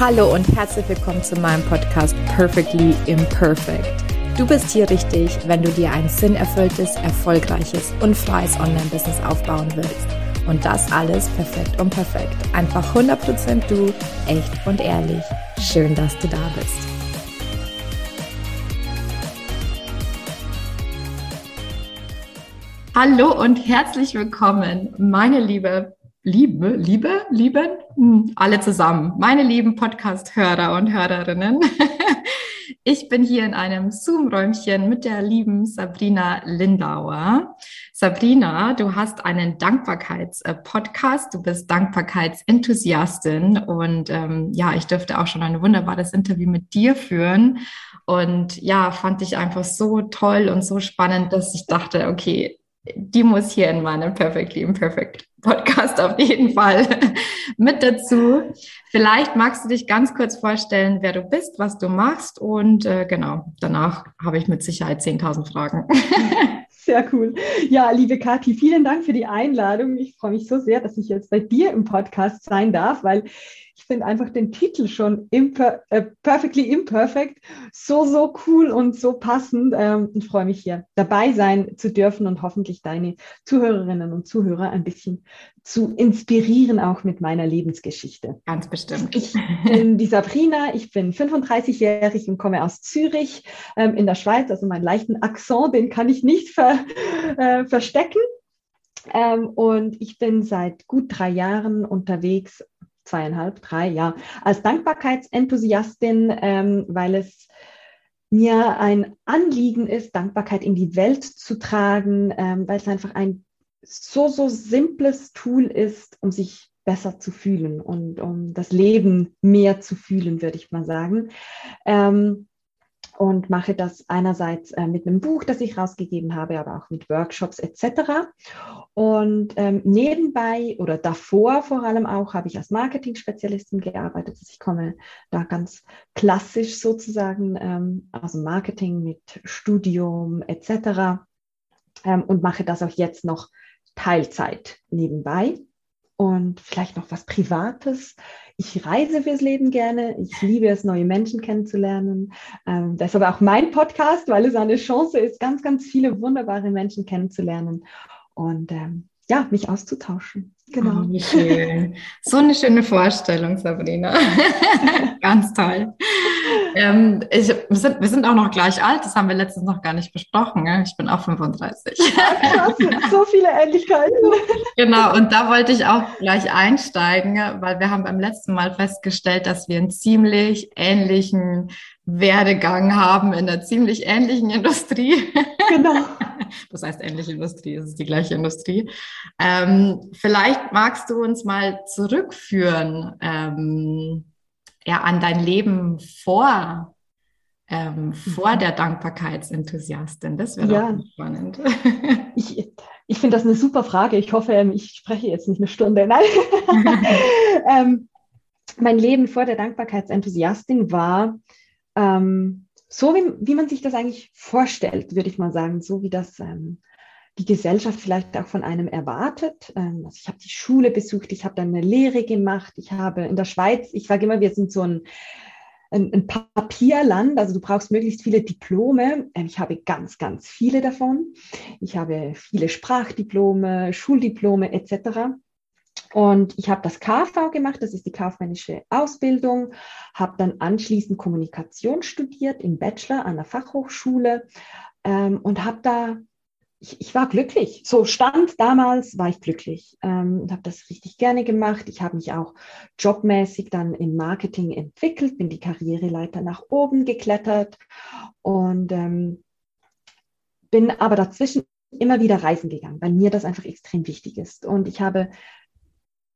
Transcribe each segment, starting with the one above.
Hallo und herzlich willkommen zu meinem Podcast Perfectly Imperfect. Du bist hier richtig, wenn du dir ein sinnerfülltes, erfolgreiches und freies Online-Business aufbauen willst. Und das alles perfekt und perfekt. Einfach 100% du, echt und ehrlich. Schön, dass du da bist. Hallo und herzlich willkommen, meine liebe Liebe, Liebe, Lieben, hm, alle zusammen, meine lieben Podcast-Hörer und Hörerinnen. Ich bin hier in einem Zoom-Räumchen mit der lieben Sabrina Lindauer. Sabrina, du hast einen Dankbarkeits-Podcast, du bist Dankbarkeitsenthusiastin und ähm, ja, ich dürfte auch schon ein wunderbares Interview mit dir führen. Und ja, fand ich einfach so toll und so spannend, dass ich dachte, okay, die muss hier in meinem Perfectly Imperfect Podcast auf jeden Fall mit dazu. Vielleicht magst du dich ganz kurz vorstellen, wer du bist, was du machst und äh, genau, danach habe ich mit Sicherheit 10.000 Fragen. Sehr cool. Ja, liebe Kathi, vielen Dank für die Einladung. Ich freue mich so sehr, dass ich jetzt bei dir im Podcast sein darf, weil ich finde einfach den Titel schon imper äh, Perfectly Imperfect so, so cool und so passend. Ähm, und freue mich hier dabei sein zu dürfen und hoffentlich deine Zuhörerinnen und Zuhörer ein bisschen zu inspirieren, auch mit meiner Lebensgeschichte. Ganz bestimmt. Ich bin die Sabrina, ich bin 35-jährig und komme aus Zürich ähm, in der Schweiz. Also meinen leichten Akzent, den kann ich nicht ver, äh, verstecken. Ähm, und ich bin seit gut drei Jahren unterwegs zweieinhalb, drei, ja, als Dankbarkeitsenthusiastin, ähm, weil es mir ein Anliegen ist, Dankbarkeit in die Welt zu tragen, ähm, weil es einfach ein so, so simples Tool ist, um sich besser zu fühlen und um das Leben mehr zu fühlen, würde ich mal sagen. Ähm, und mache das einerseits äh, mit einem Buch, das ich rausgegeben habe, aber auch mit Workshops etc. Und ähm, nebenbei oder davor vor allem auch habe ich als Marketing-Spezialistin gearbeitet. Also ich komme da ganz klassisch sozusagen ähm, aus dem Marketing mit Studium etc. Ähm, und mache das auch jetzt noch Teilzeit nebenbei. Und vielleicht noch was Privates. Ich reise fürs Leben gerne. Ich liebe es, neue Menschen kennenzulernen. Ähm, deshalb auch mein Podcast, weil es eine Chance ist, ganz, ganz viele wunderbare Menschen kennenzulernen und ähm, ja, mich auszutauschen. Genau. Oh, wie schön. So eine schöne Vorstellung, Sabrina. ganz toll. Ähm, ich, wir, sind, wir sind auch noch gleich alt, das haben wir letztens noch gar nicht besprochen. Ja? Ich bin auch 35. Ja, krass, so viele Ähnlichkeiten. Genau, und da wollte ich auch gleich einsteigen, weil wir haben beim letzten Mal festgestellt, dass wir einen ziemlich ähnlichen Werdegang haben in einer ziemlich ähnlichen Industrie. Genau. Das heißt ähnliche Industrie, es ist die gleiche Industrie. Ähm, vielleicht magst du uns mal zurückführen. Ähm, ja, an dein Leben vor, ähm, vor mhm. der Dankbarkeitsenthusiastin? Das wäre ja. doch spannend. ich ich finde das eine super Frage. Ich hoffe, ähm, ich spreche jetzt nicht eine Stunde. Nein. ähm, mein Leben vor der Dankbarkeitsenthusiastin war ähm, so, wie, wie man sich das eigentlich vorstellt, würde ich mal sagen, so wie das ähm, die Gesellschaft vielleicht auch von einem erwartet. Ähm, also ich habe die Schule besucht, ich habe dann eine Lehre gemacht, ich habe in der Schweiz, ich sage immer, wir sind so ein, ein, ein Papierland, also du brauchst möglichst viele Diplome. Ähm, ich habe ganz, ganz viele davon. Ich habe viele Sprachdiplome, Schuldiplome etc. Und ich habe das KV gemacht, das ist die kaufmännische Ausbildung, habe dann anschließend Kommunikation studiert im Bachelor an der Fachhochschule ähm, und habe da ich, ich, war glücklich. So stand damals, war ich glücklich ähm, und habe das richtig gerne gemacht. Ich habe mich auch jobmäßig dann im Marketing entwickelt, bin die Karriereleiter nach oben geklettert und ähm, bin aber dazwischen immer wieder reisen gegangen, weil mir das einfach extrem wichtig ist. Und ich habe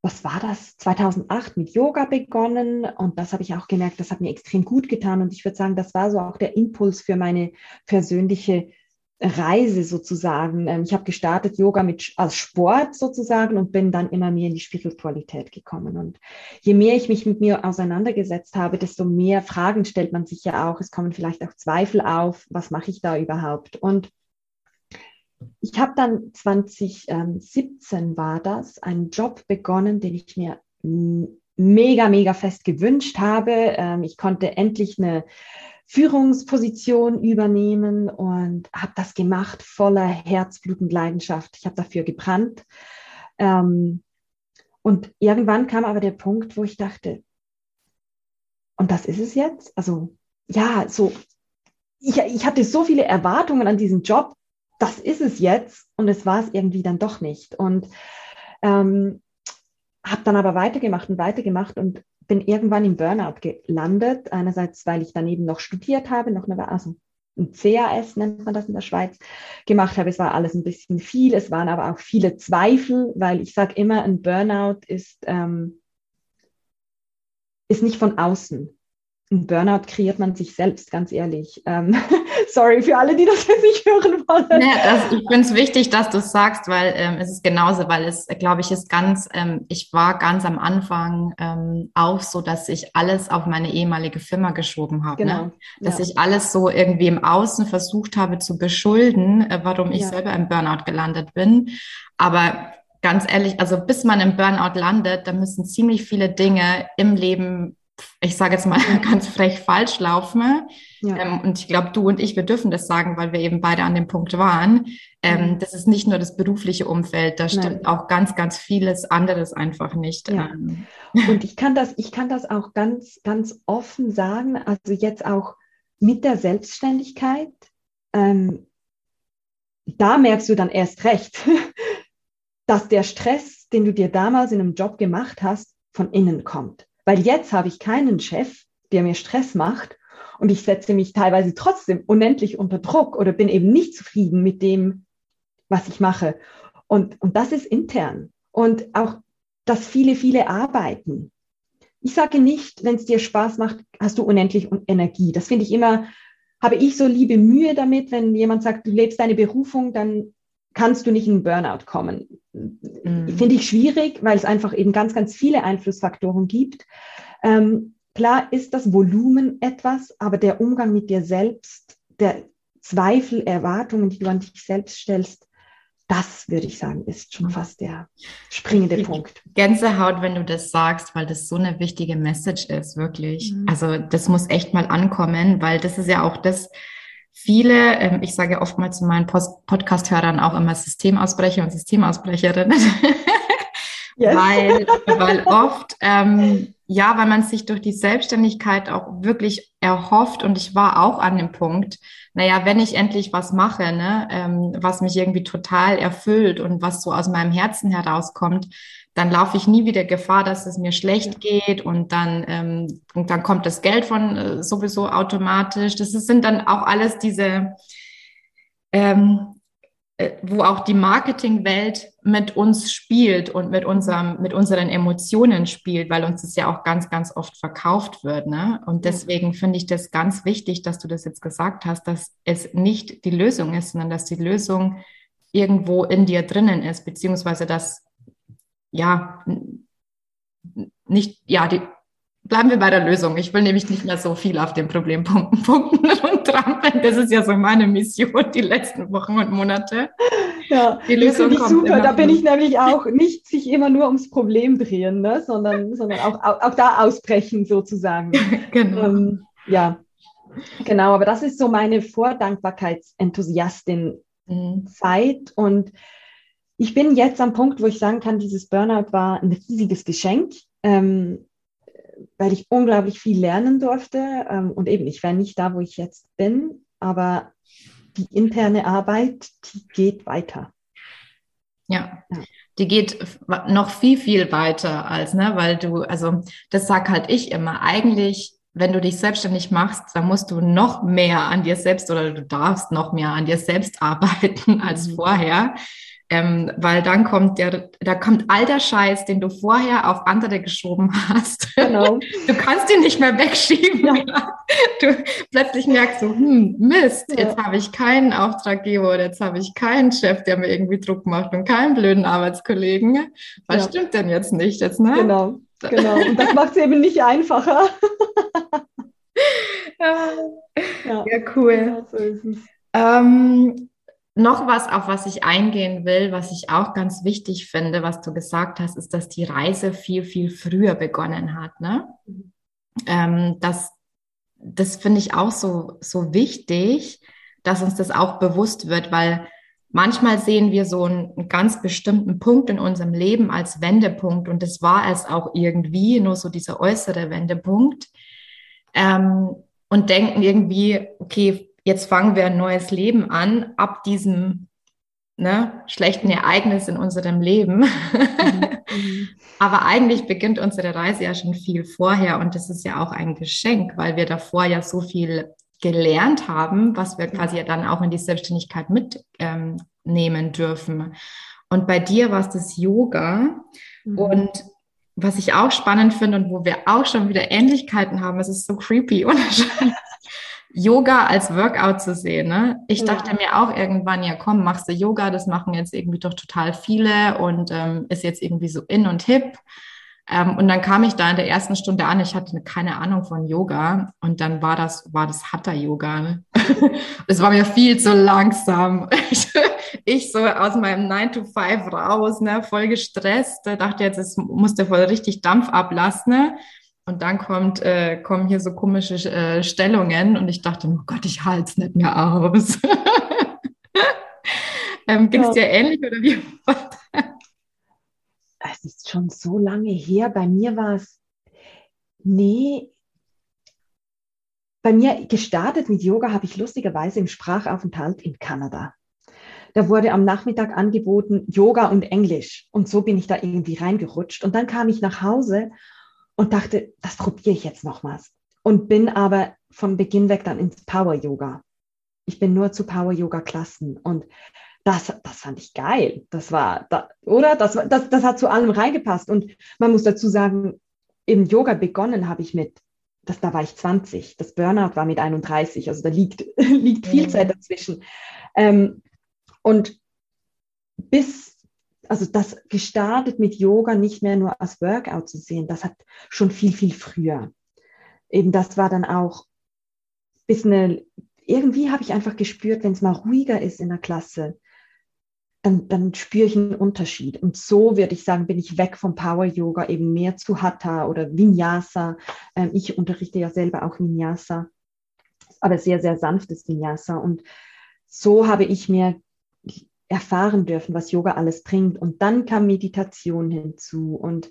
was war das, 2008 mit Yoga begonnen und das habe ich auch gemerkt, das hat mir extrem gut getan und ich würde sagen, das war so auch der Impuls für meine persönliche Reise sozusagen. Ähm, ich habe gestartet Yoga mit, als Sport sozusagen und bin dann immer mehr in die Spiritualität gekommen. Und je mehr ich mich mit mir auseinandergesetzt habe, desto mehr Fragen stellt man sich ja auch. Es kommen vielleicht auch Zweifel auf, was mache ich da überhaupt? Und ich habe dann 2017 war das, einen Job begonnen, den ich mir mega, mega fest gewünscht habe. Ähm, ich konnte endlich eine Führungsposition übernehmen und habe das gemacht voller Herzblut und Leidenschaft. Ich habe dafür gebrannt. Ähm, und irgendwann kam aber der Punkt, wo ich dachte, und das ist es jetzt? Also ja, so, ich, ich hatte so viele Erwartungen an diesen Job, das ist es jetzt und es war es irgendwie dann doch nicht. Und ähm, habe dann aber weitergemacht und weitergemacht und bin irgendwann im Burnout gelandet. Einerseits, weil ich daneben noch studiert habe, noch eine, also ein CAS nennt man das in der Schweiz, gemacht habe. Es war alles ein bisschen viel. Es waren aber auch viele Zweifel, weil ich sage immer, ein Burnout ist, ähm, ist nicht von außen ein Burnout kreiert man sich selbst, ganz ehrlich. Ähm, sorry für alle, die das jetzt nicht hören wollen. Ja, das, ich finde es wichtig, dass du es sagst, weil ähm, es ist genauso, weil es, glaube ich, ist ganz, ähm, ich war ganz am Anfang ähm, auch so, dass ich alles auf meine ehemalige Firma geschoben habe. Ne? Genau. Ne? Dass ja. ich alles so irgendwie im Außen versucht habe zu beschulden, äh, warum ich ja. selber im Burnout gelandet bin. Aber ganz ehrlich, also bis man im Burnout landet, da müssen ziemlich viele Dinge im Leben ich sage jetzt mal ganz frech falsch laufen. Ja. Ähm, und ich glaube, du und ich, wir dürfen das sagen, weil wir eben beide an dem Punkt waren. Ähm, mhm. Das ist nicht nur das berufliche Umfeld, da stimmt Nein. auch ganz, ganz vieles anderes einfach nicht. Ja. Ähm. Und ich kann das, ich kann das auch ganz, ganz offen sagen. Also jetzt auch mit der Selbstständigkeit, ähm, da merkst du dann erst recht, dass der Stress, den du dir damals in einem Job gemacht hast, von innen kommt. Weil jetzt habe ich keinen Chef, der mir Stress macht und ich setze mich teilweise trotzdem unendlich unter Druck oder bin eben nicht zufrieden mit dem, was ich mache. Und, und das ist intern. Und auch, dass viele, viele arbeiten. Ich sage nicht, wenn es dir Spaß macht, hast du unendlich Energie. Das finde ich immer, habe ich so liebe Mühe damit, wenn jemand sagt, du lebst deine Berufung, dann kannst du nicht in Burnout kommen. Mhm. Finde ich schwierig, weil es einfach eben ganz, ganz viele Einflussfaktoren gibt. Ähm, klar ist das Volumen etwas, aber der Umgang mit dir selbst, der Zweifel, Erwartungen, die du an dich selbst stellst, das würde ich sagen, ist schon fast der springende ich Punkt. Gänsehaut, wenn du das sagst, weil das so eine wichtige Message ist, wirklich. Mhm. Also das muss echt mal ankommen, weil das ist ja auch das, viele, ähm, ich sage oftmals zu meinen Podcast-Hörern auch immer Systemausbrecher und Systemausbrecherinnen, yes. weil, weil oft, ähm, ja, weil man sich durch die Selbstständigkeit auch wirklich erhofft und ich war auch an dem Punkt, naja, wenn ich endlich was mache, ne, ähm, was mich irgendwie total erfüllt und was so aus meinem Herzen herauskommt, dann laufe ich nie wieder Gefahr, dass es mir schlecht geht und dann, ähm, und dann kommt das Geld von äh, sowieso automatisch. Das sind dann auch alles diese, ähm, äh, wo auch die Marketingwelt mit uns spielt und mit unserem, mit unseren Emotionen spielt, weil uns das ja auch ganz, ganz oft verkauft wird. Ne? Und deswegen finde ich das ganz wichtig, dass du das jetzt gesagt hast, dass es nicht die Lösung ist, sondern dass die Lösung irgendwo in dir drinnen ist, beziehungsweise dass ja, nicht, ja, die, bleiben wir bei der Lösung. Ich will nämlich nicht mehr so viel auf den Problempunkten punkten und trampeln. Das ist ja so meine Mission die letzten Wochen und Monate. Ja, die Lösung das ich super. Da bin ich nämlich auch nicht sich immer nur ums Problem drehen, ne? sondern, sondern auch, auch, auch da ausbrechen sozusagen. genau. Ähm, ja, genau. Aber das ist so meine Vordankbarkeitsenthusiastin-Zeit mhm. und ich bin jetzt am Punkt, wo ich sagen kann, dieses Burnout war ein riesiges Geschenk, ähm, weil ich unglaublich viel lernen durfte. Ähm, und eben, ich wäre nicht da, wo ich jetzt bin, aber die interne Arbeit, die geht weiter. Ja. ja. Die geht noch viel, viel weiter als, ne, weil du, also das sag halt ich immer, eigentlich wenn du dich selbstständig machst, dann musst du noch mehr an dir selbst oder du darfst noch mehr an dir selbst arbeiten als mhm. vorher, ähm, weil dann kommt der, da kommt all der Scheiß, den du vorher auf andere geschoben hast. Genau. Du kannst ihn nicht mehr wegschieben. Ja. Du plötzlich merkst so, hm, Mist, ja. jetzt habe ich keinen Auftraggeber oder jetzt habe ich keinen Chef, der mir irgendwie Druck macht und keinen blöden Arbeitskollegen. Was ja. stimmt denn jetzt nicht jetzt, ne? Genau, genau. Und das macht es eben nicht einfacher. ja. ja, cool. Ja, so ist es. Ähm, noch was, auf was ich eingehen will, was ich auch ganz wichtig finde, was du gesagt hast, ist, dass die Reise viel, viel früher begonnen hat. Ne? Mhm. Ähm, das das finde ich auch so, so wichtig, dass uns das auch bewusst wird, weil manchmal sehen wir so einen, einen, ganz bestimmten Punkt in unserem Leben als Wendepunkt und das war es auch irgendwie, nur so dieser äußere Wendepunkt ähm, und denken irgendwie, okay, jetzt fangen wir ein neues Leben an ab diesem ne, schlechten Ereignis in unserem Leben. Mhm. Aber eigentlich beginnt unsere Reise ja schon viel vorher und das ist ja auch ein Geschenk, weil wir davor ja so viel gelernt haben, was wir quasi ja dann auch in die Selbstständigkeit mitnehmen ähm, dürfen. Und bei dir war es das Yoga mhm. und was ich auch spannend finde und wo wir auch schon wieder Ähnlichkeiten haben, es ist so creepy und Yoga als Workout zu sehen. Ne? Ich ja. dachte mir auch irgendwann, ja komm, machst du Yoga, das machen jetzt irgendwie doch total viele und ähm, ist jetzt irgendwie so in und hip. Ähm, und dann kam ich da in der ersten Stunde an, ich hatte keine Ahnung von Yoga und dann war das, war das Hatha-Yoga. Ne? Es war mir viel zu langsam. ich so aus meinem 9 to 5 raus, ne, voll gestresst, dachte jetzt, es musste voll richtig Dampf ablassen. Ne? Und dann kommt, äh, kommen hier so komische äh, Stellungen und ich dachte, oh Gott, ich halte es nicht mehr aus. ähm, Ging es dir ähnlich oder wie? es ist schon so lange her. Bei mir war es, nee, bei mir gestartet mit Yoga habe ich lustigerweise im Sprachaufenthalt in Kanada. Da wurde am Nachmittag angeboten Yoga und Englisch. Und so bin ich da irgendwie reingerutscht. Und dann kam ich nach Hause und dachte, das probiere ich jetzt nochmals. Und bin aber von Beginn weg dann ins Power Yoga. Ich bin nur zu Power Yoga Klassen und das, das fand ich geil. Das war, da, oder? Das, das, das hat zu allem reingepasst. Und man muss dazu sagen, im Yoga begonnen habe ich mit, das, da war ich 20. Das Burnout war mit 31. Also da liegt, liegt viel mhm. Zeit dazwischen. Ähm, und bis also das gestartet mit Yoga nicht mehr nur als Workout zu sehen, das hat schon viel, viel früher. Eben das war dann auch bis eine, irgendwie habe ich einfach gespürt, wenn es mal ruhiger ist in der Klasse, dann, dann spüre ich einen Unterschied. Und so würde ich sagen, bin ich weg vom Power Yoga eben mehr zu Hatha oder Vinyasa. Ähm, ich unterrichte ja selber auch Vinyasa, aber sehr, sehr sanftes Vinyasa. Und so habe ich mir erfahren dürfen, was Yoga alles bringt. Und dann kam Meditation hinzu. Und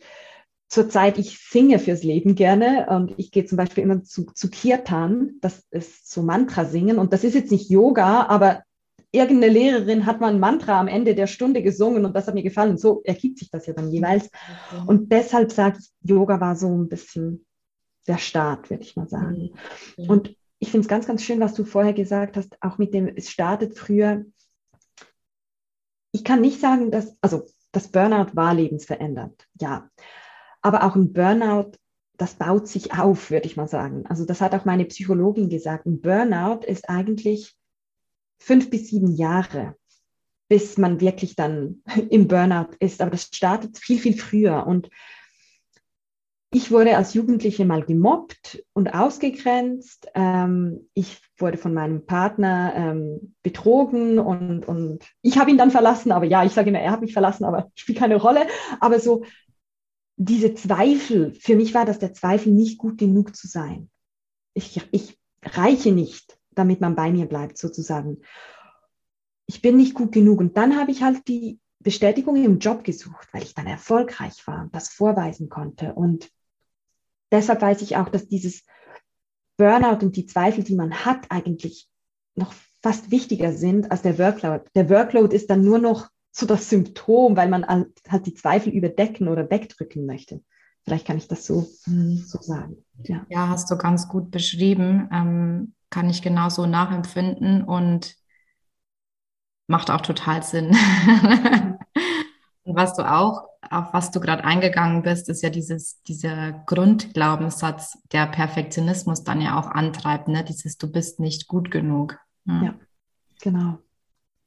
zurzeit, ich singe fürs Leben gerne und ich gehe zum Beispiel immer zu, zu Kirtan, das ist so Mantra singen. Und das ist jetzt nicht Yoga, aber irgendeine Lehrerin hat mal ein Mantra am Ende der Stunde gesungen und das hat mir gefallen. Und so ergibt sich das ja dann jeweils. Und deshalb sage ich, Yoga war so ein bisschen der Start, würde ich mal sagen. Und ich finde es ganz, ganz schön, was du vorher gesagt hast, auch mit dem, es startet früher ich kann nicht sagen, dass, also das Burnout war lebensverändert, ja. Aber auch ein Burnout, das baut sich auf, würde ich mal sagen. Also das hat auch meine Psychologin gesagt. Ein Burnout ist eigentlich fünf bis sieben Jahre, bis man wirklich dann im Burnout ist. Aber das startet viel, viel früher. Und ich wurde als Jugendliche mal gemobbt und ausgegrenzt. Ähm, ich wurde von meinem Partner ähm, betrogen und, und ich habe ihn dann verlassen. Aber ja, ich sage immer, er hat mich verlassen, aber spielt keine Rolle. Aber so diese Zweifel, für mich war das der Zweifel, nicht gut genug zu sein. Ich, ich reiche nicht, damit man bei mir bleibt, sozusagen. Ich bin nicht gut genug. Und dann habe ich halt die Bestätigung im Job gesucht, weil ich dann erfolgreich war und das vorweisen konnte. Und deshalb weiß ich auch, dass dieses Burnout und die Zweifel, die man hat, eigentlich noch fast wichtiger sind als der Workload. Der Workload ist dann nur noch so das Symptom, weil man halt die Zweifel überdecken oder wegdrücken möchte. Vielleicht kann ich das so, mhm. so sagen. Ja. ja, hast du ganz gut beschrieben. Ähm, kann ich genauso nachempfinden und macht auch total Sinn. und was du auch auf was du gerade eingegangen bist, ist ja dieses, dieser Grundglaubenssatz, der Perfektionismus dann ja auch antreibt, ne? Dieses Du bist nicht gut genug. Ja, ja genau.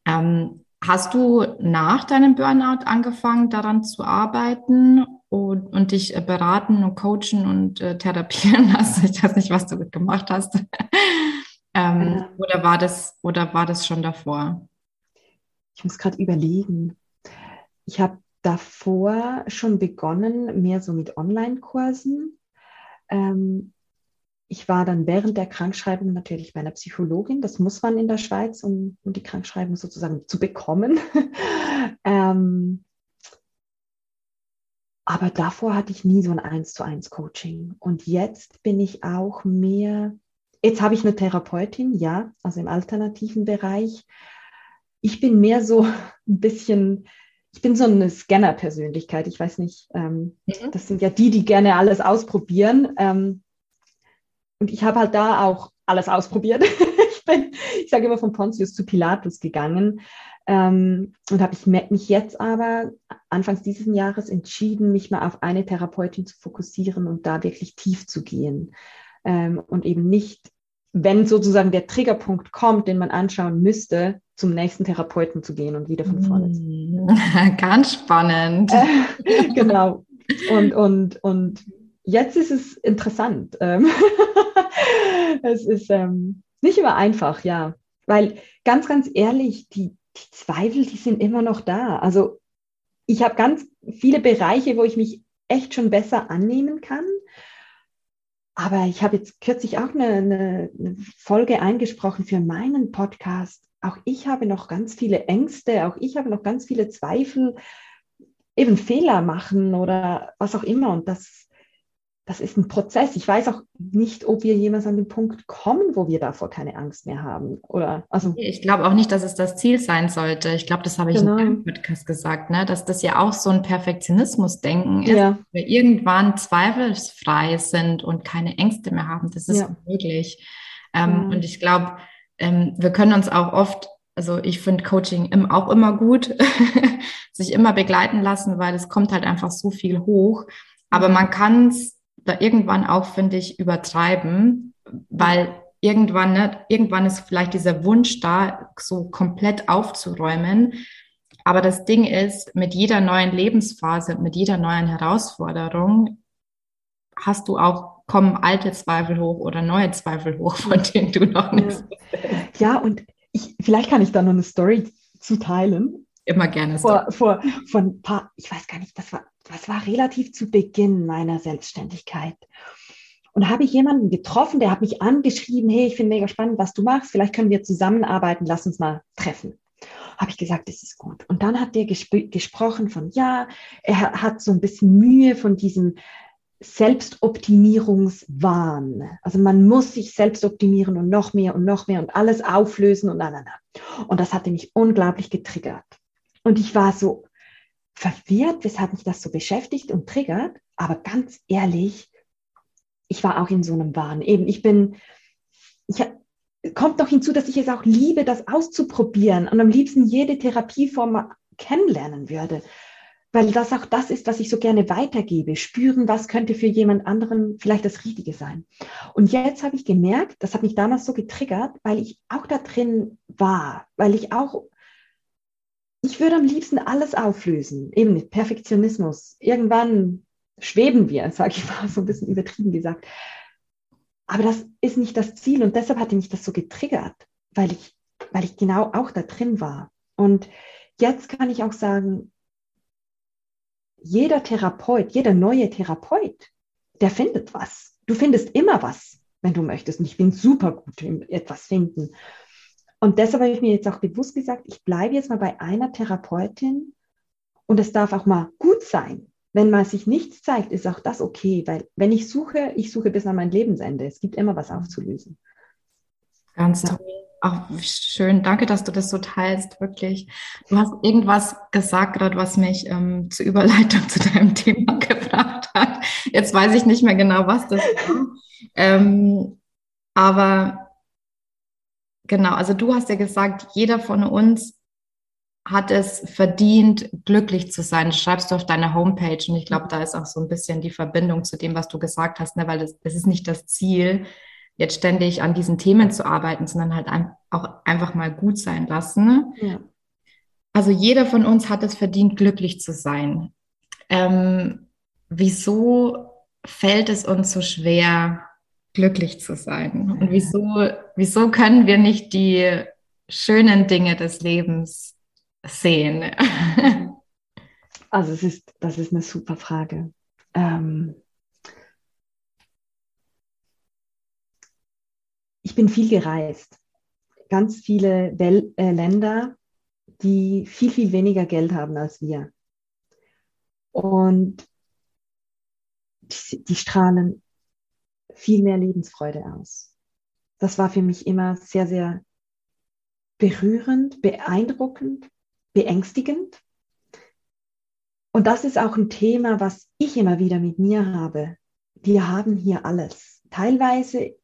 Ähm, hast du nach deinem Burnout angefangen, daran zu arbeiten und, und dich äh, beraten und coachen und äh, therapieren lassen? Ich weiß nicht, was du gemacht hast. ähm, ja. Oder war das, oder war das schon davor? ich muss gerade überlegen. Ich habe davor schon begonnen, mehr so mit Online-Kursen. Ähm, ich war dann während der Krankschreibung natürlich bei einer Psychologin. Das muss man in der Schweiz, um, um die Krankschreibung sozusagen zu bekommen. ähm, aber davor hatte ich nie so ein Eins zu eins Coaching. Und jetzt bin ich auch mehr, jetzt habe ich eine Therapeutin, ja, also im alternativen Bereich. Ich bin mehr so ein bisschen, ich bin so eine Scanner-Persönlichkeit. Ich weiß nicht, ähm, mhm. das sind ja die, die gerne alles ausprobieren. Ähm, und ich habe halt da auch alles ausprobiert. ich bin, ich sage immer von Pontius zu Pilatus gegangen. Ähm, und habe ich mich jetzt aber anfangs dieses Jahres entschieden, mich mal auf eine Therapeutin zu fokussieren und da wirklich tief zu gehen. Ähm, und eben nicht, wenn sozusagen der Triggerpunkt kommt, den man anschauen müsste, zum nächsten Therapeuten zu gehen und wieder von vorne zu gehen. Ganz spannend. Äh, genau. Und, und, und jetzt ist es interessant. Ähm, es ist ähm, nicht immer einfach, ja. Weil ganz, ganz ehrlich, die, die Zweifel, die sind immer noch da. Also ich habe ganz viele Bereiche, wo ich mich echt schon besser annehmen kann. Aber ich habe jetzt kürzlich auch eine, eine, eine, Folge eingesprochen für meinen Podcast. Auch ich habe noch ganz viele Ängste, auch ich habe noch ganz viele Zweifel, eben Fehler machen oder was auch immer. Und das das ist ein Prozess. Ich weiß auch nicht, ob wir jemals an den Punkt kommen, wo wir davor keine Angst mehr haben. Oder also ich glaube auch nicht, dass es das Ziel sein sollte. Ich glaube, das habe ich genau. in einem Podcast gesagt, ne? dass das ja auch so ein Perfektionismus-Denken ist, ja. wir irgendwann zweifelsfrei sind und keine Ängste mehr haben. Das ist ja. möglich. Ähm, ja. Und ich glaube, ähm, wir können uns auch oft also ich finde Coaching auch immer gut, sich immer begleiten lassen, weil es kommt halt einfach so viel hoch. Aber man kann es da irgendwann auch, finde ich, übertreiben, weil irgendwann, ne, irgendwann ist vielleicht dieser Wunsch da, so komplett aufzuräumen. Aber das Ding ist, mit jeder neuen Lebensphase, mit jeder neuen Herausforderung hast du auch, kommen alte Zweifel hoch oder neue Zweifel hoch, von denen du noch nichts Ja, ja und ich, vielleicht kann ich da noch eine Story zu teilen. Immer gerne. Vor, vor, vor ein paar, ich weiß gar nicht, das war das war relativ zu Beginn meiner Selbstständigkeit. Und da habe ich jemanden getroffen, der hat mich angeschrieben, hey, ich finde mega spannend, was du machst, vielleicht können wir zusammenarbeiten, lass uns mal treffen. Habe ich gesagt, das ist gut. Und dann hat der gesp gesprochen von, ja, er hat so ein bisschen Mühe von diesem Selbstoptimierungswahn. Also man muss sich selbst optimieren und noch mehr und noch mehr und alles auflösen und na. Und das hatte mich unglaublich getriggert. Und ich war so, verwirrt, weshalb mich das so beschäftigt und triggert. Aber ganz ehrlich, ich war auch in so einem Wahn. Eben, ich bin, ich, kommt noch hinzu, dass ich es auch liebe, das auszuprobieren und am liebsten jede Therapieform kennenlernen würde. Weil das auch das ist, was ich so gerne weitergebe. Spüren, was könnte für jemand anderen vielleicht das Richtige sein. Und jetzt habe ich gemerkt, das hat mich damals so getriggert, weil ich auch da drin war, weil ich auch ich würde am liebsten alles auflösen, eben mit Perfektionismus. Irgendwann schweben wir, sage ich mal, so ein bisschen übertrieben gesagt. Aber das ist nicht das Ziel und deshalb hatte mich das so getriggert, weil ich, weil ich genau auch da drin war. Und jetzt kann ich auch sagen, jeder Therapeut, jeder neue Therapeut, der findet was. Du findest immer was, wenn du möchtest. Und ich bin super gut im etwas finden. Und deshalb habe ich mir jetzt auch bewusst gesagt, ich bleibe jetzt mal bei einer Therapeutin und es darf auch mal gut sein. Wenn man sich nichts zeigt, ist auch das okay, weil wenn ich suche, ich suche bis an mein Lebensende. Es gibt immer was aufzulösen. Ganz toll. Auch schön, danke, dass du das so teilst, wirklich. Du hast irgendwas gesagt gerade, was mich ähm, zur Überleitung zu deinem Thema gebracht hat. Jetzt weiß ich nicht mehr genau, was das war. ähm, aber Genau, also du hast ja gesagt, jeder von uns hat es verdient, glücklich zu sein. Das schreibst du auf deiner Homepage und ich glaube, da ist auch so ein bisschen die Verbindung zu dem, was du gesagt hast, ne? weil das, das ist nicht das Ziel, jetzt ständig an diesen Themen zu arbeiten, sondern halt auch einfach mal gut sein lassen. Ja. Also jeder von uns hat es verdient, glücklich zu sein. Ähm, wieso fällt es uns so schwer, glücklich zu sein? Und wieso, wieso können wir nicht die schönen Dinge des Lebens sehen? Also es ist, das ist eine super Frage. Ähm, bin viel gereist. Ganz viele Wel äh, Länder, die viel, viel weniger Geld haben als wir. Und die, die strahlen viel mehr Lebensfreude aus. Das war für mich immer sehr, sehr berührend, beeindruckend, beängstigend. Und das ist auch ein Thema, was ich immer wieder mit mir habe. Wir haben hier alles. Teilweise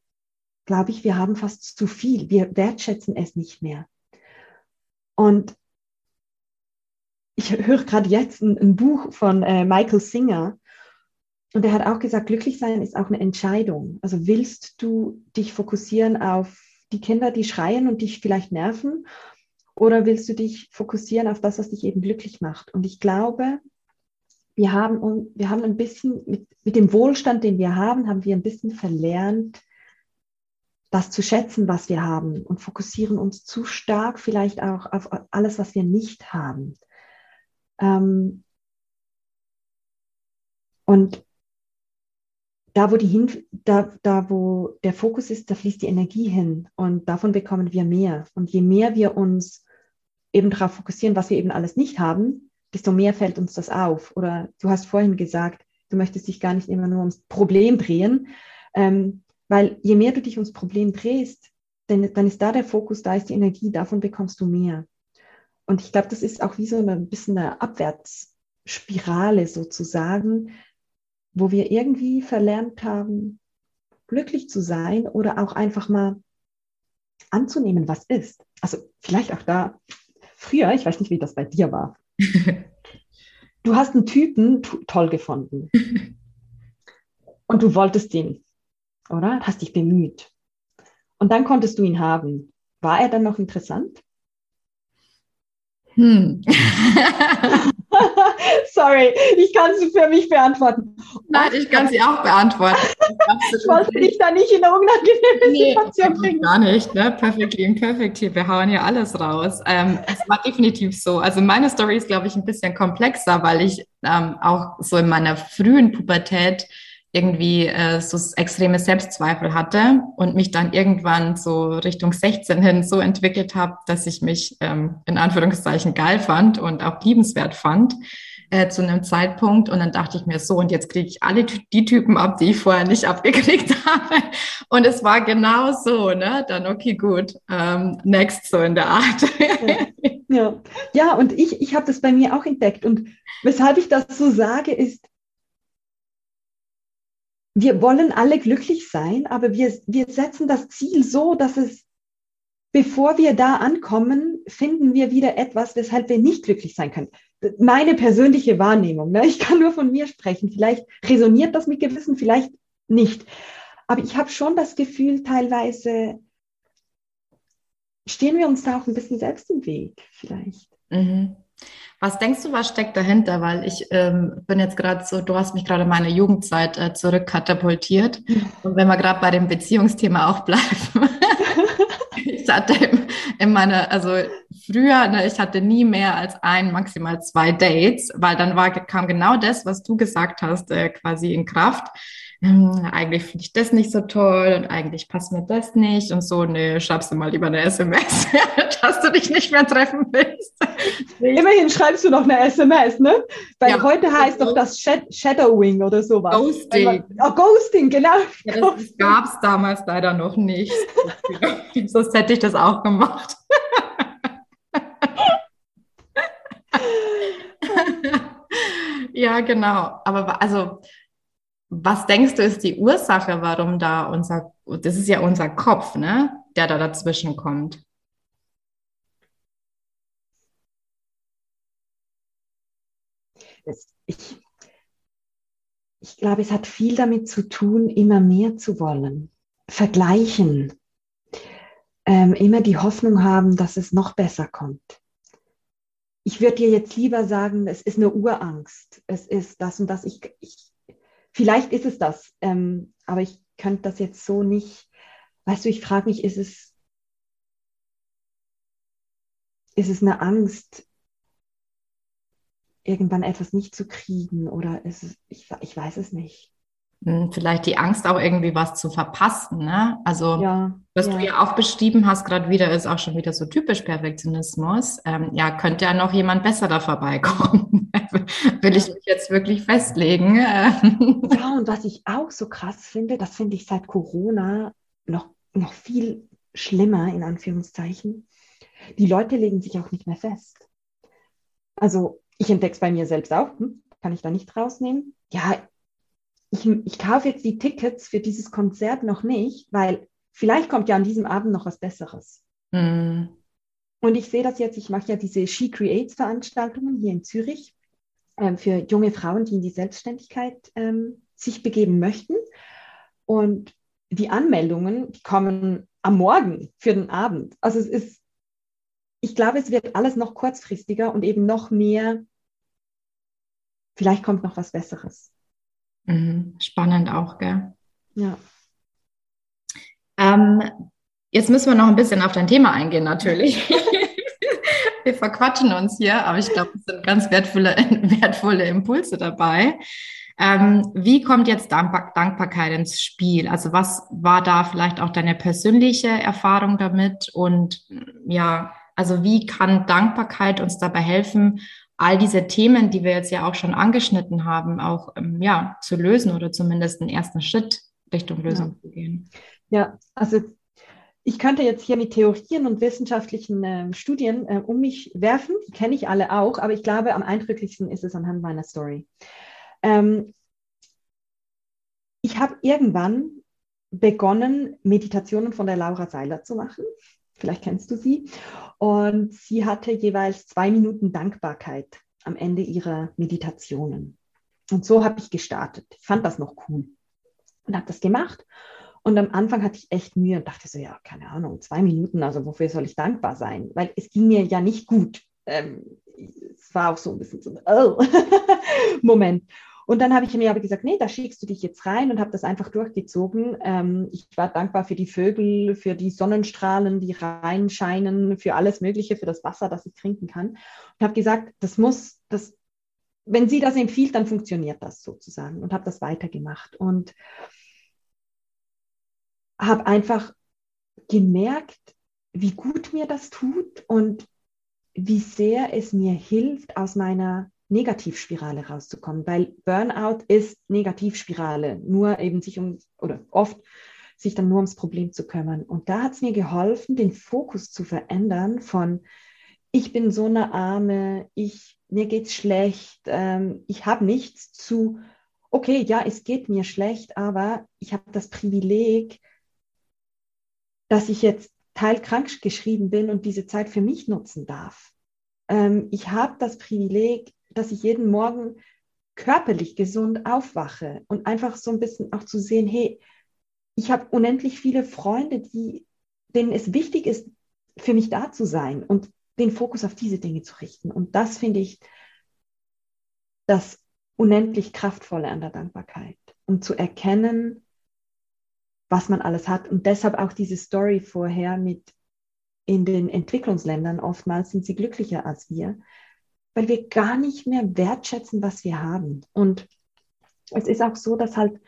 glaube ich, wir haben fast zu viel. Wir wertschätzen es nicht mehr. Und ich höre gerade jetzt ein, ein, Buch von äh, Michael Singer und er hat auch gesagt, glücklich sein ist auch eine Entscheidung. Also willst du dich fokussieren auf die Kinder, die schreien und dich vielleicht nerven oder willst du dich fokussieren auf das, was dich eben glücklich macht? Und ich glaube, wir haben, wir haben ein bisschen, mit, mit dem Wohlstand, den wir haben, haben wir ein bisschen verlernt, das zu schätzen, was wir haben und fokussieren uns zu stark vielleicht auch auf alles, was wir nicht haben. Ähm und da, wo die hin, da, da, wo der Fokus ist, da fließt die Energie hin und davon bekommen wir mehr. Und je mehr wir uns eben darauf fokussieren, was wir eben alles nicht haben, desto mehr fällt uns das auf. Oder du hast vorhin gesagt, du möchtest dich gar nicht immer nur ums Problem drehen. Ähm, weil je mehr du dich ums Problem drehst, denn, dann ist da der Fokus, da ist die Energie, davon bekommst du mehr. Und ich glaube, das ist auch wie so ein bisschen eine Abwärtsspirale sozusagen, wo wir irgendwie verlernt haben, glücklich zu sein oder auch einfach mal anzunehmen, was ist. Also vielleicht auch da früher, ich weiß nicht, wie das bei dir war. Du hast einen Typen toll gefunden und du wolltest ihn oder? Hast dich bemüht. Und dann konntest du ihn haben. War er dann noch interessant? Hm. Sorry, ich kann sie für mich beantworten. Nein, ich kann sie auch beantworten. ich wollte dich da nicht in eine unangenehme nee, Situation bringen. Gar nicht, ne? Perfectly imperfect hier. Wir hauen hier alles raus. Ähm, es war definitiv so. Also meine Story ist, glaube ich, ein bisschen komplexer, weil ich ähm, auch so in meiner frühen Pubertät irgendwie äh, so extreme Selbstzweifel hatte und mich dann irgendwann so Richtung 16 hin so entwickelt habe, dass ich mich ähm, in Anführungszeichen geil fand und auch liebenswert fand äh, zu einem Zeitpunkt. Und dann dachte ich mir so, und jetzt kriege ich alle die Typen ab, die ich vorher nicht abgekriegt habe. Und es war genau so, ne? Dann, okay, gut, ähm, next so in der Art. ja. ja, und ich, ich habe das bei mir auch entdeckt. Und weshalb ich das so sage, ist, wir wollen alle glücklich sein, aber wir, wir setzen das Ziel so, dass es, bevor wir da ankommen, finden wir wieder etwas, weshalb wir nicht glücklich sein können. Meine persönliche Wahrnehmung, ne? ich kann nur von mir sprechen. Vielleicht resoniert das mit Gewissen, vielleicht nicht. Aber ich habe schon das Gefühl, teilweise stehen wir uns da auch ein bisschen selbst im Weg, vielleicht. Mhm. Was denkst du, was steckt dahinter? Weil ich ähm, bin jetzt gerade so, du hast mich gerade meine Jugendzeit äh, zurückkatapultiert. Und wenn wir gerade bei dem Beziehungsthema auch bleiben. ich hatte in, in meiner, also früher, ne, ich hatte nie mehr als ein, maximal zwei Dates, weil dann war, kam genau das, was du gesagt hast, äh, quasi in Kraft hm, eigentlich finde ich das nicht so toll und eigentlich passt mir das nicht und so, ne, schreibst du mal lieber eine SMS, dass du dich nicht mehr treffen willst. Immerhin schreibst du noch eine SMS, ne? Weil ja, heute heißt doch das Shadowing oder sowas. Ghosting. oh, Ghosting, genau. Ja, das gab es damals leider noch nicht. Sonst hätte ich das auch gemacht. ja, genau. Aber also was denkst du ist die Ursache, warum da unser, das ist ja unser Kopf, ne, der da dazwischen kommt? Ich, ich glaube, es hat viel damit zu tun, immer mehr zu wollen, vergleichen, ähm, immer die Hoffnung haben, dass es noch besser kommt. Ich würde dir jetzt lieber sagen, es ist eine Urangst. Es ist das und das. Ich, ich Vielleicht ist es das, ähm, aber ich könnte das jetzt so nicht. Weißt du, ich frage mich, ist es, ist es eine Angst, irgendwann etwas nicht zu kriegen oder es, ich, ich weiß es nicht. Hm, vielleicht die Angst auch irgendwie was zu verpassen, ne? Also, ja, was ja. du ja auch beschrieben hast, gerade wieder, ist auch schon wieder so typisch Perfektionismus. Ähm, ja, könnte ja noch jemand besser da vorbeikommen. Will ich mich jetzt wirklich festlegen? Ja, und was ich auch so krass finde, das finde ich seit Corona noch, noch viel schlimmer, in Anführungszeichen. Die Leute legen sich auch nicht mehr fest. Also, ich entdecke es bei mir selbst auch. Hm? Kann ich da nicht rausnehmen? Ja, ich, ich kaufe jetzt die Tickets für dieses Konzert noch nicht, weil vielleicht kommt ja an diesem Abend noch was Besseres. Mm. Und ich sehe das jetzt, ich mache ja diese She Creates Veranstaltungen hier in Zürich ähm, für junge Frauen, die in die Selbstständigkeit ähm, sich begeben möchten. Und die Anmeldungen, die kommen am Morgen für den Abend. Also es ist, ich glaube, es wird alles noch kurzfristiger und eben noch mehr, vielleicht kommt noch was Besseres. Mhm. Spannend auch, gell? Ja. Ähm, jetzt müssen wir noch ein bisschen auf dein Thema eingehen, natürlich. wir verquatschen uns hier, aber ich glaube, es sind ganz wertvolle, wertvolle Impulse dabei. Ähm, wie kommt jetzt Dankbar Dankbarkeit ins Spiel? Also was war da vielleicht auch deine persönliche Erfahrung damit? Und ja, also wie kann Dankbarkeit uns dabei helfen, all diese Themen, die wir jetzt ja auch schon angeschnitten haben, auch ähm, ja, zu lösen oder zumindest einen ersten Schritt Richtung Lösung ja. zu gehen? Ja, also ich könnte jetzt hier mit Theorien und wissenschaftlichen äh, Studien äh, um mich werfen, die kenne ich alle auch, aber ich glaube, am eindrücklichsten ist es anhand meiner Story. Ähm, ich habe irgendwann begonnen, Meditationen von der Laura Seiler zu machen. Vielleicht kennst du sie. Und sie hatte jeweils zwei Minuten Dankbarkeit am Ende ihrer Meditationen. Und so habe ich gestartet. Ich fand das noch cool und habe das gemacht. Und am Anfang hatte ich echt Mühe und dachte so, ja, keine Ahnung, zwei Minuten, also wofür soll ich dankbar sein? Weil es ging mir ja nicht gut. Ähm, es war auch so ein bisschen so ein oh. Moment. Und dann habe ich mir aber gesagt, nee, da schickst du dich jetzt rein und habe das einfach durchgezogen. Ähm, ich war dankbar für die Vögel, für die Sonnenstrahlen, die reinscheinen, für alles Mögliche, für das Wasser, das ich trinken kann. Und habe gesagt, das muss, das, wenn sie das empfiehlt, dann funktioniert das sozusagen und habe das weitergemacht. Und habe einfach gemerkt, wie gut mir das tut und wie sehr es mir hilft, aus meiner Negativspirale rauszukommen, weil Burnout ist Negativspirale, nur eben sich um oder oft sich dann nur ums Problem zu kümmern. Und da hat es mir geholfen, den Fokus zu verändern von ich bin so eine Arme, ich, mir geht's schlecht, ähm, ich habe nichts zu, okay, ja, es geht mir schlecht, aber ich habe das Privileg, dass ich jetzt teilkrank geschrieben bin und diese Zeit für mich nutzen darf. Ähm, ich habe das Privileg, dass ich jeden Morgen körperlich gesund aufwache und einfach so ein bisschen auch zu sehen, hey, ich habe unendlich viele Freunde, die, denen es wichtig ist, für mich da zu sein und den Fokus auf diese Dinge zu richten. Und das finde ich das unendlich Kraftvolle an der Dankbarkeit, um zu erkennen, was man alles hat. Und deshalb auch diese Story vorher mit in den Entwicklungsländern, oftmals sind sie glücklicher als wir, weil wir gar nicht mehr wertschätzen, was wir haben. Und es ist auch so, dass halt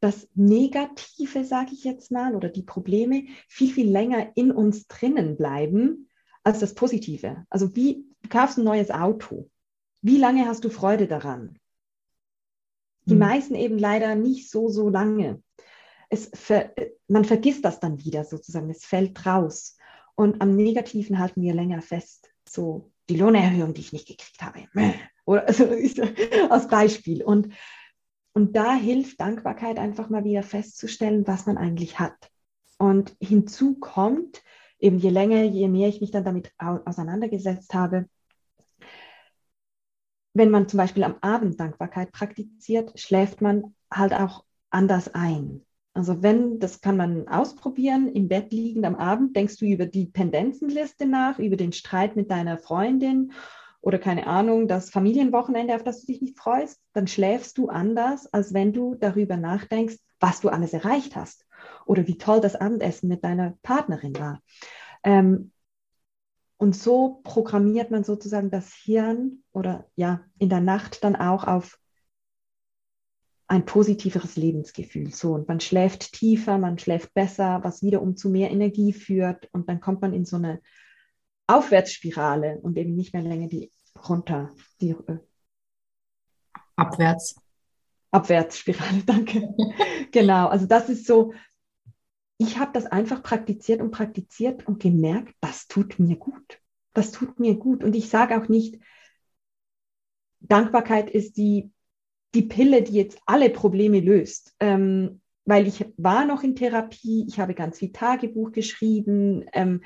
das Negative, sage ich jetzt mal, oder die Probleme viel, viel länger in uns drinnen bleiben als das Positive. Also wie, du kaufst ein neues Auto. Wie lange hast du Freude daran? Die mhm. meisten eben leider nicht so, so lange. Es ver, man vergisst das dann wieder sozusagen, es fällt raus. Und am Negativen halten wir länger fest. So die Lohnerhöhung, die ich nicht gekriegt habe. Oder also, als Beispiel. Und, und da hilft Dankbarkeit einfach mal wieder festzustellen, was man eigentlich hat. Und hinzu kommt, eben je länger, je mehr ich mich dann damit auseinandergesetzt habe, wenn man zum Beispiel am Abend Dankbarkeit praktiziert, schläft man halt auch anders ein. Also wenn, das kann man ausprobieren, im Bett liegend am Abend, denkst du über die Pendenzenliste nach, über den Streit mit deiner Freundin oder keine Ahnung, das Familienwochenende, auf das du dich nicht freust, dann schläfst du anders, als wenn du darüber nachdenkst, was du alles erreicht hast oder wie toll das Abendessen mit deiner Partnerin war. Ähm, Und so programmiert man sozusagen das Hirn oder ja, in der Nacht dann auch auf ein positiveres Lebensgefühl. So, und man schläft tiefer, man schläft besser, was wiederum zu mehr Energie führt. Und dann kommt man in so eine Aufwärtsspirale und eben nicht mehr länger die runter, die äh, abwärts. Abwärtsspirale, danke. genau, also das ist so, ich habe das einfach praktiziert und praktiziert und gemerkt, das tut mir gut. Das tut mir gut. Und ich sage auch nicht, Dankbarkeit ist die, die Pille, die jetzt alle Probleme löst. Ähm, weil ich war noch in Therapie, ich habe ganz viel Tagebuch geschrieben. Ähm,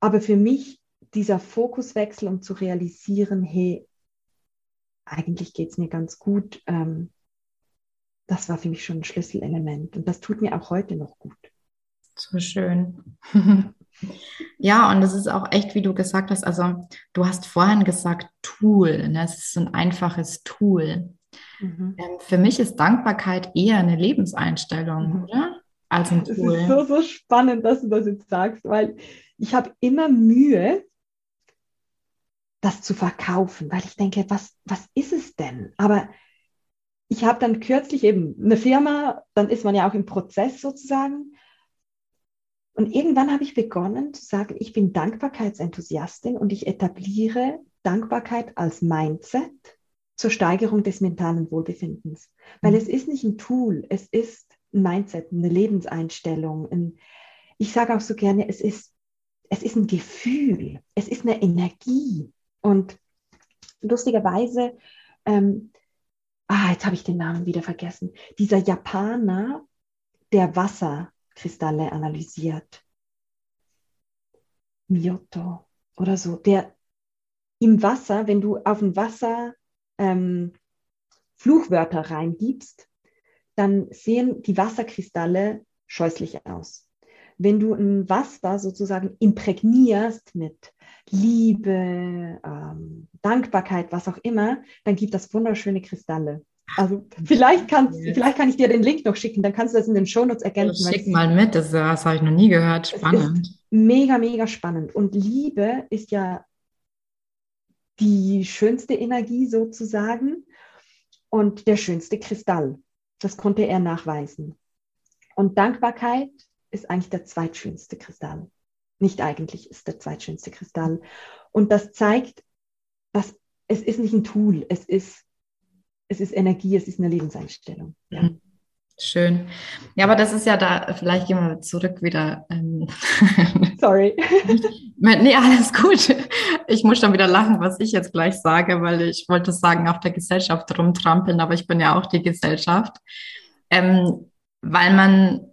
aber für mich dieser Fokuswechsel, um zu realisieren, hey, eigentlich geht es mir ganz gut, ähm, das war für mich schon ein Schlüsselelement. Und das tut mir auch heute noch gut. So schön. ja, und es ist auch echt, wie du gesagt hast, also du hast vorhin gesagt Tool, ne? es ist ein einfaches Tool. Mhm. Ähm, für mich ist Dankbarkeit eher eine Lebenseinstellung, mhm. oder? Als ein Tool. Es ist so, so spannend, dass du das jetzt sagst, weil ich habe immer Mühe, das zu verkaufen, weil ich denke, was, was ist es denn? Aber ich habe dann kürzlich eben eine Firma, dann ist man ja auch im Prozess sozusagen. Und irgendwann habe ich begonnen zu sagen, ich bin Dankbarkeitsenthusiastin und ich etabliere Dankbarkeit als Mindset zur Steigerung des mentalen Wohlbefindens. Weil mhm. es ist nicht ein Tool, es ist ein Mindset, eine Lebenseinstellung. Ein, ich sage auch so gerne, es ist, es ist ein Gefühl, es ist eine Energie. Und lustigerweise, ähm, ah, jetzt habe ich den Namen wieder vergessen, dieser Japaner, der Wasserkristalle analysiert, Miyoto oder so, der im Wasser, wenn du auf dem Wasser ähm, Fluchwörter reingibst, dann sehen die Wasserkristalle scheußlich aus. Wenn du ein Wasser sozusagen imprägnierst mit Liebe, ähm, Dankbarkeit, was auch immer, dann gibt das wunderschöne Kristalle. Also vielleicht, kannst, yes. vielleicht kann ich dir den Link noch schicken, dann kannst du das in den Shownotes ergänzen. Schick mal mit, das, das habe ich noch nie gehört. Spannend. Mega, mega spannend. Und Liebe ist ja die schönste Energie sozusagen und der schönste Kristall. Das konnte er nachweisen. Und Dankbarkeit ist eigentlich der zweitschönste Kristall nicht eigentlich ist der zweitschönste Kristall. Und das zeigt, dass es ist nicht ein Tool, es ist, es ist Energie, es ist eine Lebenseinstellung. Ja. Mhm. Schön. Ja, aber das ist ja da, vielleicht gehen wir zurück wieder. Ähm, Sorry. nee, alles gut. Ich muss schon wieder lachen, was ich jetzt gleich sage, weil ich wollte sagen, auf der Gesellschaft rumtrampeln, aber ich bin ja auch die Gesellschaft. Ähm, weil man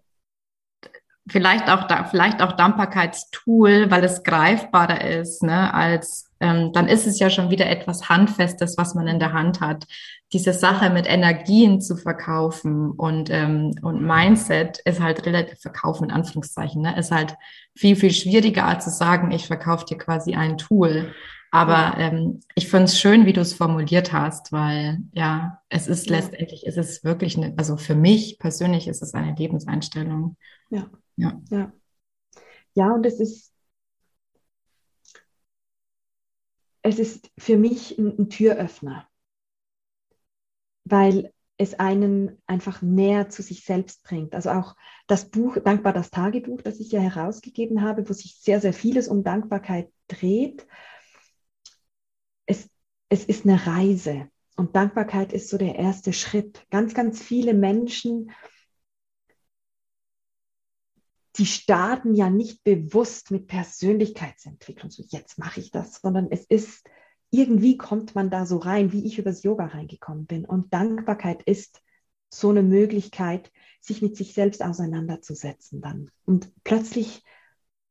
vielleicht auch da, vielleicht auch Dankbarkeitstool, weil es greifbarer ist, ne, als ähm, dann ist es ja schon wieder etwas Handfestes, was man in der Hand hat. Diese Sache mit Energien zu verkaufen und, ähm, und Mindset ist halt relativ verkaufen in Anführungszeichen, ne, ist halt viel, viel schwieriger als zu sagen, ich verkaufe dir quasi ein Tool. Aber ähm, ich finde es schön, wie du es formuliert hast, weil ja, es ist letztendlich, ist es wirklich eine, also für mich persönlich ist es eine Lebenseinstellung. Ja. Ja. Ja, ja und es ist, es ist für mich ein, ein Türöffner, weil es einen einfach näher zu sich selbst bringt. Also auch das Buch, dankbar das Tagebuch, das ich ja herausgegeben habe, wo sich sehr, sehr vieles um Dankbarkeit dreht. Es, es ist eine Reise und Dankbarkeit ist so der erste Schritt. Ganz, ganz viele Menschen die starten ja nicht bewusst mit Persönlichkeitsentwicklung, so jetzt mache ich das, sondern es ist, irgendwie kommt man da so rein, wie ich übers Yoga reingekommen bin. Und Dankbarkeit ist so eine Möglichkeit, sich mit sich selbst auseinanderzusetzen dann. Und plötzlich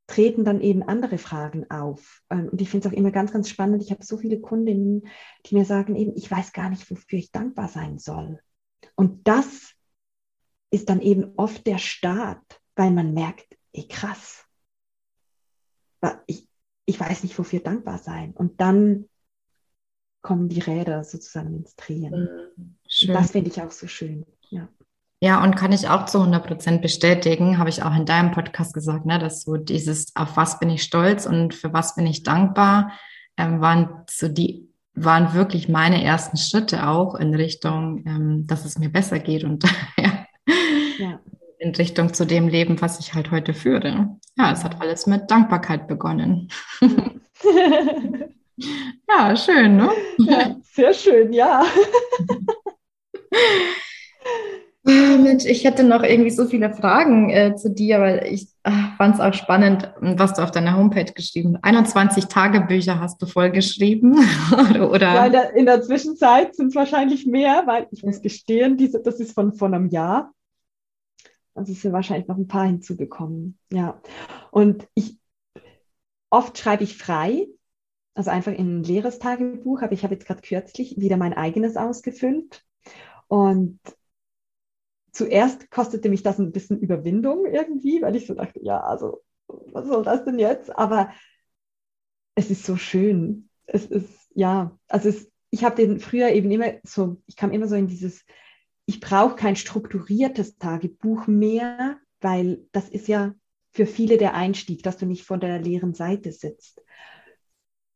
treten dann eben andere Fragen auf. Ähm, und ich finde es auch immer ganz, ganz spannend. Ich habe so viele Kundinnen, die mir sagen eben, ich weiß gar nicht, wofür ich dankbar sein soll. Und das ist dann eben oft der Start weil man merkt, ey krass, ich, ich weiß nicht, wofür dankbar sein. Und dann kommen die Räder sozusagen ins Drehen. Mhm. Das finde ich auch so schön. Ja. Ja, und kann ich auch zu 100 Prozent bestätigen, habe ich auch in deinem Podcast gesagt, ne, dass so dieses, auf was bin ich stolz und für was bin ich dankbar, ähm, waren so die, waren wirklich meine ersten Schritte auch in Richtung, ähm, dass es mir besser geht und ja, ja. in Richtung zu dem Leben, was ich halt heute führe. Ja, es hat alles mit Dankbarkeit begonnen. ja, schön, ne? Ja, sehr schön, ja. Ah, Mensch, ich hätte noch irgendwie so viele Fragen äh, zu dir, weil ich ah, fand es auch spannend, was du auf deiner Homepage geschrieben hast. 21 Tagebücher hast du vollgeschrieben, oder? Ja, in der, in der Zwischenzeit sind es wahrscheinlich mehr, weil ich muss gestehen, diese, das ist von, von einem Jahr. Also es sind wahrscheinlich noch ein paar hinzugekommen. Ja. Und ich oft schreibe ich frei, also einfach in ein leeres Tagebuch, aber ich habe jetzt gerade kürzlich wieder mein eigenes ausgefüllt. Und zuerst kostete mich das ein bisschen Überwindung irgendwie, weil ich so dachte, ja, also was soll das denn jetzt? Aber es ist so schön. Es ist, ja, also es, ich habe den früher eben immer so, ich kam immer so in dieses, ich brauche kein strukturiertes Tagebuch mehr, weil das ist ja für viele der Einstieg, dass du nicht vor der leeren Seite sitzt.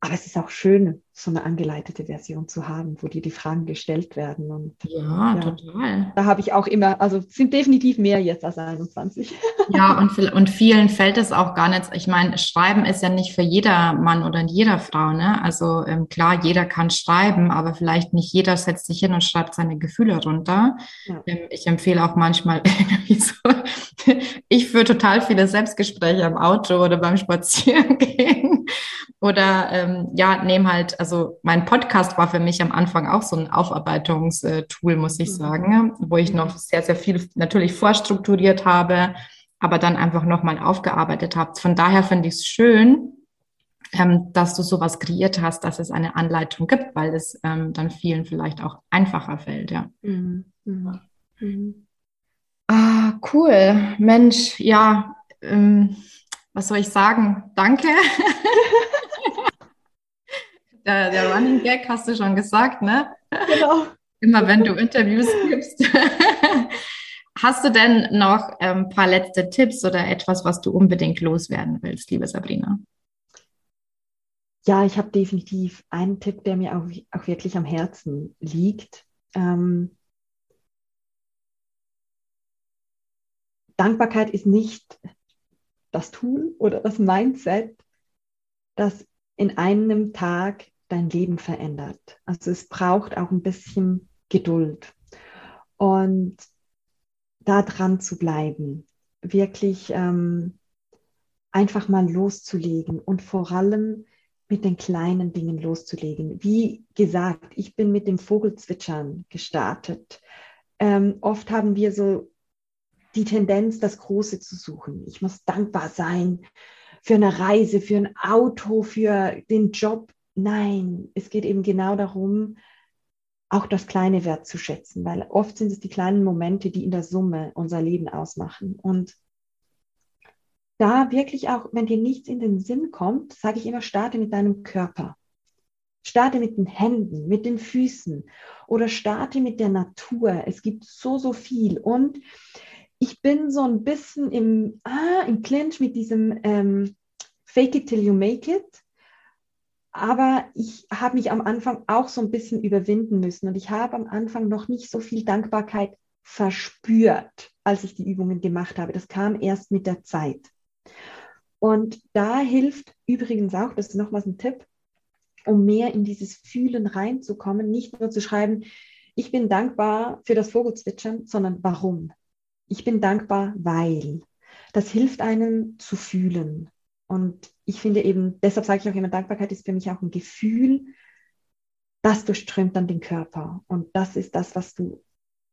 Aber es ist auch schön, so eine angeleitete Version zu haben, wo dir die Fragen gestellt werden. Und, ja, ja total. Da habe ich auch immer, also sind definitiv mehr jetzt als 21. Ja, und, und vielen fällt es auch gar nicht. Ich meine, Schreiben ist ja nicht für jeder Mann oder jeder Frau. Ne? Also ähm, klar, jeder kann schreiben, aber vielleicht nicht jeder setzt sich hin und schreibt seine Gefühle runter. Ja. Ähm, ich empfehle auch manchmal irgendwie so, ich führe total viele Selbstgespräche im Auto oder beim Spazierengehen. Oder ähm, ja, nehme halt, also mein Podcast war für mich am Anfang auch so ein Aufarbeitungstool, muss ich mhm. sagen, wo ich noch sehr, sehr viel natürlich vorstrukturiert habe, aber dann einfach nochmal aufgearbeitet habe. Von daher finde ich es schön, ähm, dass du sowas kreiert hast, dass es eine Anleitung gibt, weil es ähm, dann vielen vielleicht auch einfacher fällt, ja. Mhm. Mhm. mhm. Ah, cool. Mensch, ja, ähm, was soll ich sagen? Danke. der, der Running Gag hast du schon gesagt, ne? Genau. Immer wenn du Interviews gibst. Hast du denn noch ein ähm, paar letzte Tipps oder etwas, was du unbedingt loswerden willst, liebe Sabrina? Ja, ich habe definitiv einen Tipp, der mir auch, auch wirklich am Herzen liegt. Ähm, Dankbarkeit ist nicht das Tool oder das Mindset, das in einem Tag dein Leben verändert. Also es braucht auch ein bisschen Geduld und da dran zu bleiben, wirklich ähm, einfach mal loszulegen und vor allem mit den kleinen Dingen loszulegen. Wie gesagt, ich bin mit dem Vogelzwitschern gestartet. Ähm, oft haben wir so die Tendenz, das Große zu suchen. Ich muss dankbar sein für eine Reise, für ein Auto, für den Job. Nein, es geht eben genau darum, auch das Kleine wertzuschätzen, weil oft sind es die kleinen Momente, die in der Summe unser Leben ausmachen. Und da wirklich auch, wenn dir nichts in den Sinn kommt, sage ich immer, starte mit deinem Körper. Starte mit den Händen, mit den Füßen oder starte mit der Natur. Es gibt so, so viel. Und ich bin so ein bisschen im, ah, im Clinch mit diesem ähm, Fake it till you make it. Aber ich habe mich am Anfang auch so ein bisschen überwinden müssen und ich habe am Anfang noch nicht so viel Dankbarkeit verspürt, als ich die Übungen gemacht habe. Das kam erst mit der Zeit. Und da hilft übrigens auch, das ist nochmals ein Tipp, um mehr in dieses Fühlen reinzukommen, nicht nur zu schreiben, ich bin dankbar für das Vogelzwitschern, sondern warum? Ich bin dankbar, weil. Das hilft einem zu fühlen. Und ich finde eben, deshalb sage ich auch immer, Dankbarkeit ist für mich auch ein Gefühl, das durchströmt dann den Körper. Und das ist das, was du,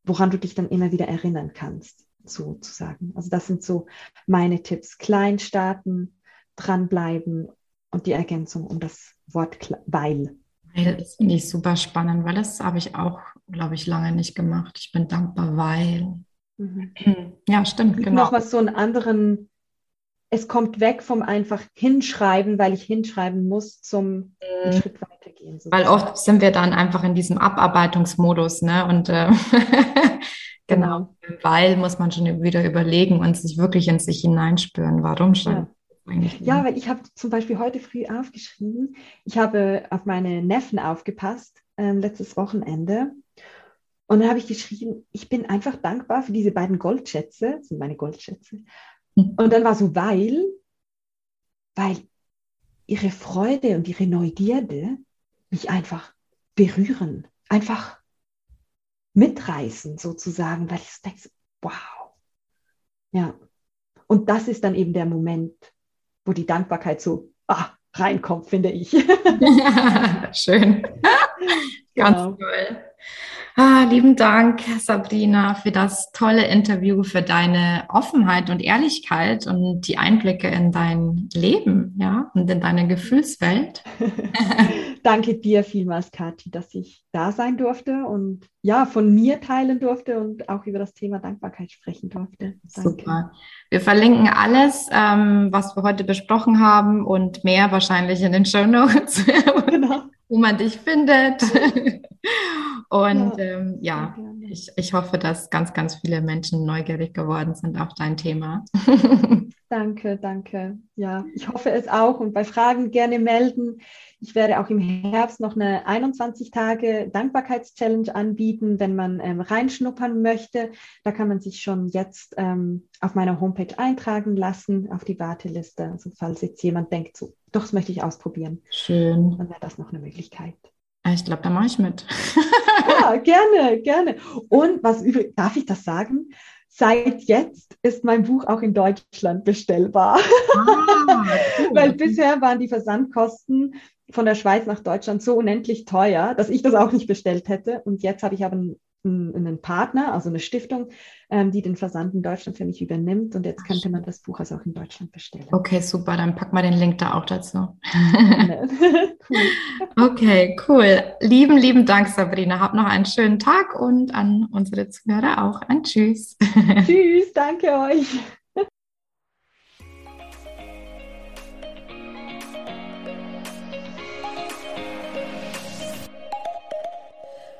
woran du dich dann immer wieder erinnern kannst, sozusagen. Also das sind so meine Tipps. Klein starten, dranbleiben und die Ergänzung um das Wort weil. Das finde ich super spannend, weil das habe ich auch, glaube ich, lange nicht gemacht. Ich bin dankbar, weil. Mhm. Ja, stimmt, genau. Noch was so einen anderen es kommt weg vom einfach hinschreiben, weil ich hinschreiben muss, zum mhm. Schritt weitergehen. Sozusagen. Weil oft sind wir dann einfach in diesem Abarbeitungsmodus, ne? Und äh, Genau. genau. Weil muss man schon wieder überlegen und sich wirklich in sich hineinspüren. Warum schon? Ja. Ja, weil ich habe zum Beispiel heute früh aufgeschrieben, ich habe auf meine Neffen aufgepasst, äh, letztes Wochenende. Und dann habe ich geschrieben, ich bin einfach dankbar für diese beiden Goldschätze, das sind meine Goldschätze. Hm. Und dann war so, weil, weil ihre Freude und ihre Neugierde mich einfach berühren, einfach mitreißen sozusagen, weil ich denke, wow. Ja. Und das ist dann eben der Moment, wo die Dankbarkeit so ah, reinkommt, finde ich. Schön. Ganz genau. toll. Ah, lieben Dank, Sabrina, für das tolle Interview, für deine Offenheit und Ehrlichkeit und die Einblicke in dein Leben, ja, und in deine Gefühlswelt. Danke dir vielmals, Kathi, dass ich da sein durfte und ja, von mir teilen durfte und auch über das Thema Dankbarkeit sprechen durfte. Danke. Super. Wir verlinken alles, ähm, was wir heute besprochen haben und mehr wahrscheinlich in den Show Notes. Genau wo man dich findet. Und ja, ähm, ja ich, ich hoffe, dass ganz, ganz viele Menschen neugierig geworden sind auf dein Thema. danke, danke. Ja, ich hoffe es auch. Und bei Fragen gerne melden. Ich werde auch im Herbst noch eine 21 Tage Dankbarkeitschallenge anbieten, wenn man ähm, reinschnuppern möchte. Da kann man sich schon jetzt ähm, auf meiner Homepage eintragen lassen, auf die Warteliste. Also falls jetzt jemand denkt, so, doch, das möchte ich ausprobieren. Schön. Dann wäre das noch eine Möglichkeit. Ich glaube, da mache ich mit. ja, gerne, gerne. Und was übrigens, darf ich das sagen? Seit jetzt ist mein Buch auch in Deutschland bestellbar. Ah, cool. Weil bisher waren die Versandkosten von der Schweiz nach Deutschland so unendlich teuer, dass ich das auch nicht bestellt hätte. Und jetzt habe ich aber einen, einen Partner, also eine Stiftung, ähm, die den Versand in Deutschland für mich übernimmt. Und jetzt könnte man das Buch also auch in Deutschland bestellen. Okay, super. Dann pack mal den Link da auch dazu. cool. Okay, cool. Lieben, lieben Dank, Sabrina. Hab noch einen schönen Tag und an unsere Zuhörer auch ein Tschüss. Tschüss, danke euch.